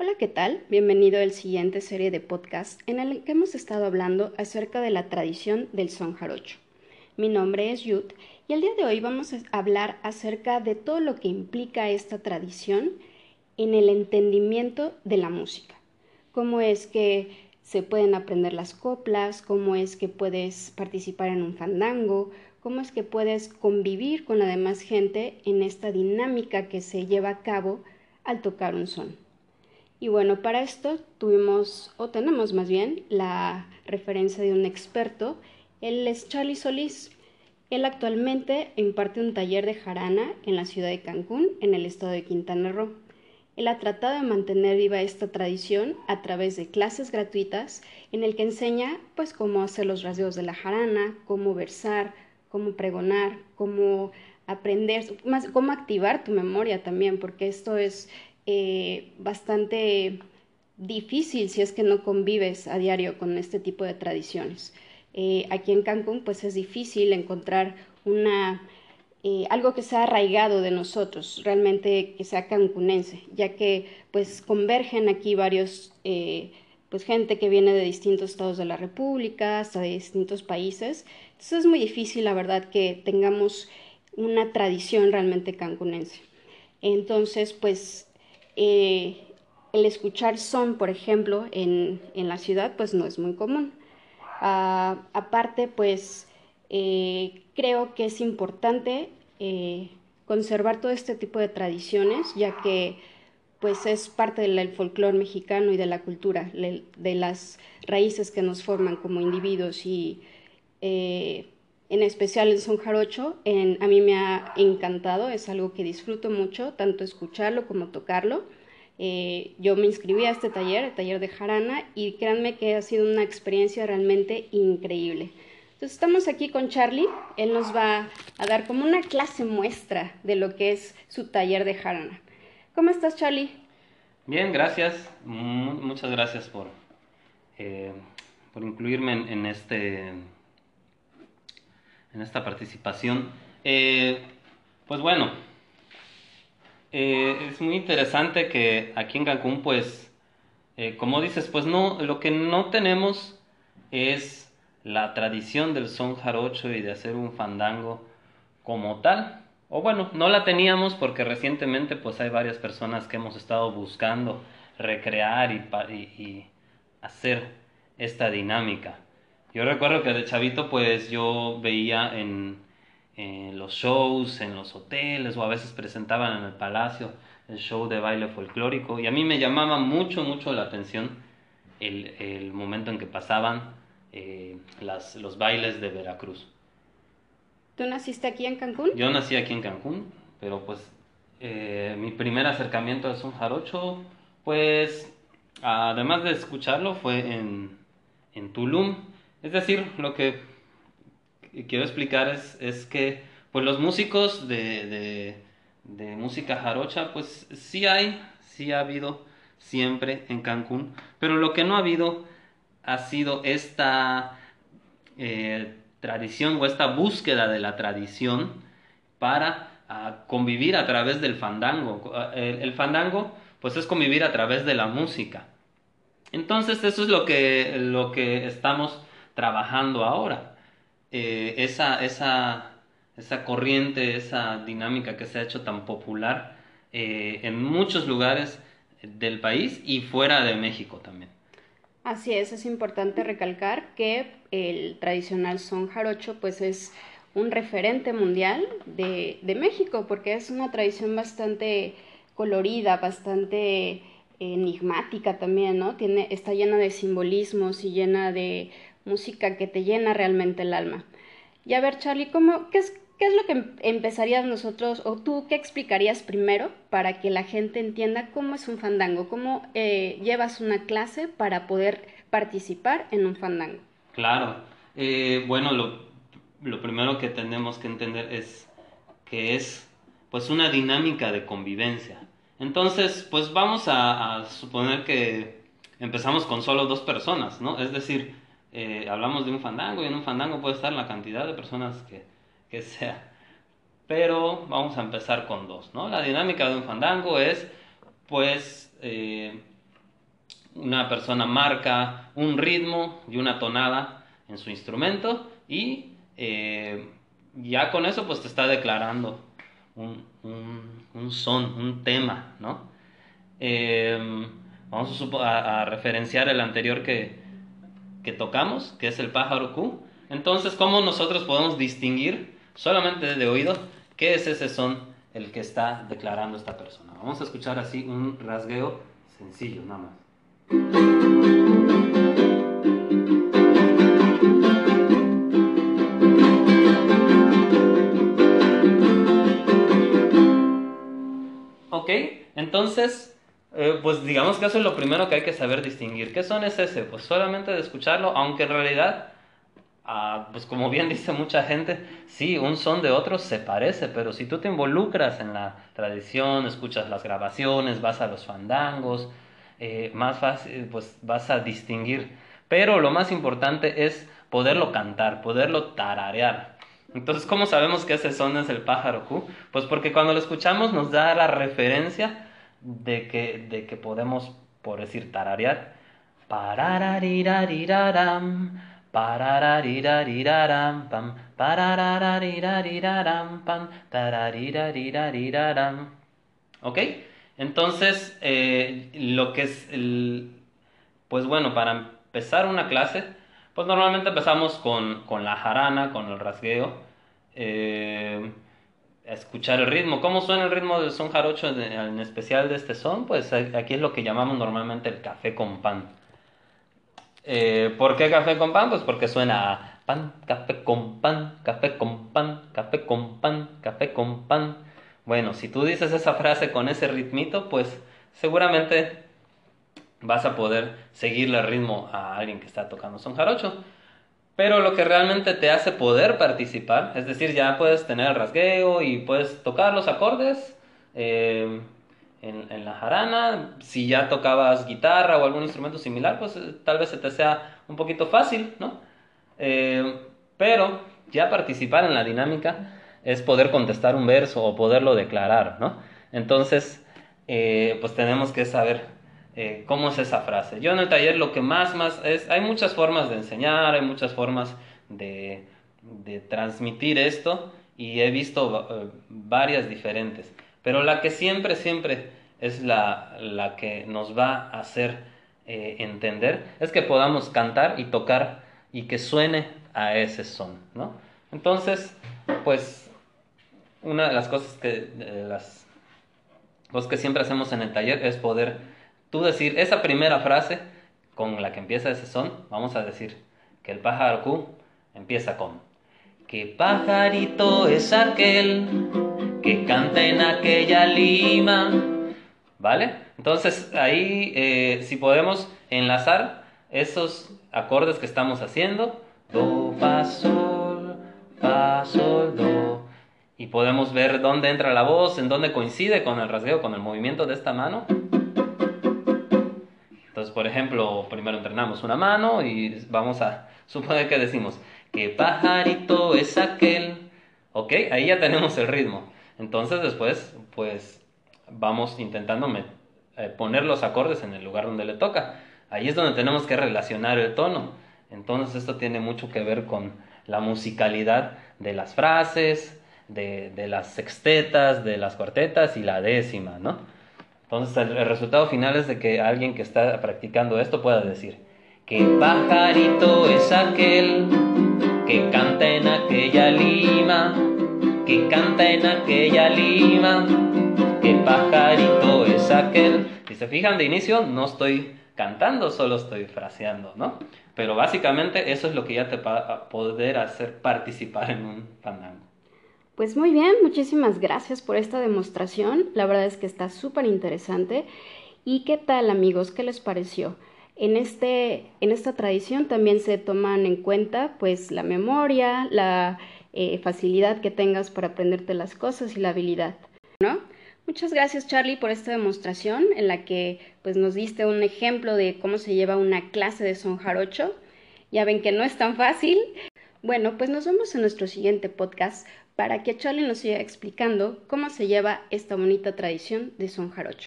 Hola, ¿qué tal? Bienvenido al siguiente serie de podcast en el que hemos estado hablando acerca de la tradición del son jarocho. Mi nombre es Yut y el día de hoy vamos a hablar acerca de todo lo que implica esta tradición en el entendimiento de la música. Cómo es que se pueden aprender las coplas, cómo es que puedes participar en un fandango, cómo es que puedes convivir con la demás gente en esta dinámica que se lleva a cabo al tocar un son. Y bueno, para esto tuvimos, o tenemos más bien, la referencia de un experto. Él es Charlie Solís. Él actualmente imparte un taller de jarana en la ciudad de Cancún, en el estado de Quintana Roo. Él ha tratado de mantener viva esta tradición a través de clases gratuitas en el que enseña pues cómo hacer los rasgos de la jarana, cómo versar, cómo pregonar, cómo aprender, más, cómo activar tu memoria también, porque esto es eh, bastante difícil si es que no convives a diario con este tipo de tradiciones. Eh, aquí en Cancún pues es difícil encontrar una, eh, algo que sea arraigado de nosotros, realmente que sea cancunense, ya que pues convergen aquí varios, pues gente que viene de distintos estados de la República, hasta de distintos países, entonces es muy difícil la verdad que tengamos una tradición realmente cancunense. Entonces pues eh, el escuchar son, por ejemplo, en, la ciudad, pues no es muy común. Ah, aparte, pues eh, creo que es importante eh, conservar todo este tipo de tradiciones, ya que pues es parte del folclore mexicano y de la cultura, de las raíces que nos forman como individuos y en especial el son jarocho, a mí me ha encantado, es algo que disfruto mucho, tanto escucharlo como tocarlo. Eh, yo me inscribí a este taller, el taller de jarana, y créanme que ha sido una experiencia realmente increíble. Entonces estamos aquí con Charlie, él nos va a dar como una clase muestra de lo que es su taller de jarana. ¿Cómo estás Charlie? Bien, gracias, muchas gracias por, eh, por incluirme en este en esta participación. Eh, pues bueno, eh, es muy interesante que aquí en Cancún, pues, eh, como dices, pues no, lo que no tenemos es la tradición del son jarocho y de hacer un fandango como tal. O bueno, no la teníamos porque recientemente pues hay varias personas que hemos estado buscando recrear y, y hacer esta dinámica. Yo recuerdo que de chavito pues yo veía en, los shows, en los hoteles o a veces presentaban en el palacio el show de baile folclórico y a mí me llamaba mucho, mucho la atención el, momento en que pasaban eh, las, los bailes de Veracruz. ¿Tú naciste aquí en Cancún? Yo nací aquí en Cancún, pero pues eh, mi primer acercamiento al son jarocho, pues además de escucharlo fue en, en Tulum es decir, lo que quiero explicar es, es que pues los músicos de, de, música jarocha, pues sí hay, sí ha habido siempre en Cancún, pero lo que no ha habido ha sido esta eh, tradición o esta búsqueda de la tradición para ah, convivir a través del fandango. El, el, fandango pues es convivir a través de la música. Entonces eso es lo que, lo que estamos trabajando ahora. Eh, esa, esa, esa corriente, esa dinámica que se ha hecho tan popular eh, en muchos lugares del país y fuera de México también. Así es, es importante recalcar que el tradicional son jarocho pues es un referente mundial de, de México porque es una tradición bastante colorida, bastante enigmática también, ¿no? Tiene, está llena de simbolismos y llena de música que te llena realmente el alma. Y a ver, Charlie, ¿cómo, qué, es, ¿qué es lo que empezarías nosotros, o tú qué explicarías primero para que la gente entienda cómo es un fandango? ¿Cómo eh, llevas una clase para poder participar en un fandango? Claro, eh, bueno, lo, lo primero que tenemos que entender es que es pues una dinámica de convivencia. Entonces, pues vamos a, a, suponer que empezamos con solo dos personas, ¿no? Es decir, eh, hablamos de un fandango y en un fandango puede estar la cantidad de personas que, que sea. Pero vamos a empezar con dos, ¿no? La dinámica de un fandango es, pues, eh, una persona marca un ritmo y una tonada en su instrumento y eh, ya con eso pues te está declarando un, un, son, un tema, ¿no? Eh, vamos a, referenciar el anterior que, que tocamos, que es el pájaro Q. Entonces, ¿cómo nosotros podemos distinguir solamente de oído qué es ese son el que está declarando esta persona? Vamos a escuchar así un rasgueo sencillo, nada más. Ok, entonces, eh, pues digamos que eso es lo primero que hay que saber distinguir. ¿Qué son es ese? Pues solamente de escucharlo, aunque en realidad, ah, pues como bien dice mucha gente, sí, un son de otro se parece, pero si tú te involucras en la tradición, escuchas las grabaciones, vas a los fandangos, eh, más fácil, pues vas a distinguir. Pero lo más importante es poderlo cantar, poderlo tararear. Entonces, ¿cómo sabemos que ese son es el pájaro Q? Pues porque cuando lo escuchamos nos da la referencia de que, de que podemos, por decir, tararear. Pararariraram, pararariraram, pam, pararariraram, pam, tararirarirararam. ¿Ok? Entonces, eh, lo que es, el, pues bueno, para empezar una clase, pues normalmente empezamos con, con la jarana, con el rasgueo, eh, escuchar el ritmo. ¿Cómo suena el ritmo del son jarocho, en especial de este son? Pues aquí es lo que llamamos normalmente el café con pan. Eh, ¿Por qué café con pan? Pues porque suena a pan, café con pan, café con pan, café con pan, café con pan. Bueno, si tú dices esa frase con ese ritmito, pues seguramente vas a poder seguirle el ritmo a alguien que está tocando son jarocho. Pero lo que realmente te hace poder participar, es decir, ya puedes tener rasgueo y puedes tocar los acordes eh, en, la jarana. Si ya tocabas guitarra o algún instrumento similar, pues eh, tal vez se te sea un poquito fácil, ¿no? Eh, pero ya participar en la dinámica es poder contestar un verso o poderlo declarar, ¿no? Entonces, eh, pues tenemos que saber eh, cómo es esa frase. Yo en el taller lo que más, más es, hay muchas formas de enseñar, hay muchas formas de, de transmitir esto y he visto eh, varias diferentes, pero la que siempre, siempre es la, la que nos va a hacer entender es que podamos cantar y tocar y que suene a ese son, ¿no? Entonces, pues una de las cosas que, las cosas que siempre hacemos en el taller es poder tú decir esa primera frase con la que empieza ese son, vamos a decir que el pájaro Q empieza con ¿Qué pajarito es aquel que canta en aquella lima? ¿Vale? Entonces ahí eh, si podemos enlazar esos acordes que estamos haciendo, do, fa, sol, fa, sol, do, y podemos ver dónde entra la voz, en dónde coincide con el rasgueo, con el movimiento de esta mano. Entonces, por ejemplo, primero entrenamos una mano y vamos a suponer que decimos, ¿qué pajarito es aquel? Ok, ahí ya tenemos el ritmo. Entonces después, pues vamos intentando eh, poner los acordes en el lugar donde le toca. Ahí es donde tenemos que relacionar el tono. Entonces esto tiene mucho que ver con la musicalidad de las frases, de, las sextetas, de las cuartetas y la décima, ¿no? Entonces el, resultado final es de que alguien que está practicando esto pueda decir, ¿qué pajarito es aquel que canta en aquella lima? Que canta en aquella lima, ¿qué pajarito es aquel? Si se fijan de inicio, no estoy cantando, solo estoy fraseando, ¿no? Pero básicamente eso es lo que ya te va a poder hacer participar en un fandango. Pues muy bien, muchísimas gracias por esta demostración. La verdad es que está súper interesante. ¿Y qué tal amigos? ¿Qué les pareció? En, este, en esta tradición también se toman en cuenta pues la memoria, la eh, facilidad que tengas para aprenderte las cosas y la habilidad, ¿no? Muchas gracias Charlie por esta demostración en la que pues nos diste un ejemplo de cómo se lleva una clase de son jarocho. Ya ven que no es tan fácil. Bueno, pues nos vemos en nuestro siguiente podcast para que Charlie nos siga explicando cómo se lleva esta bonita tradición de son jarocho.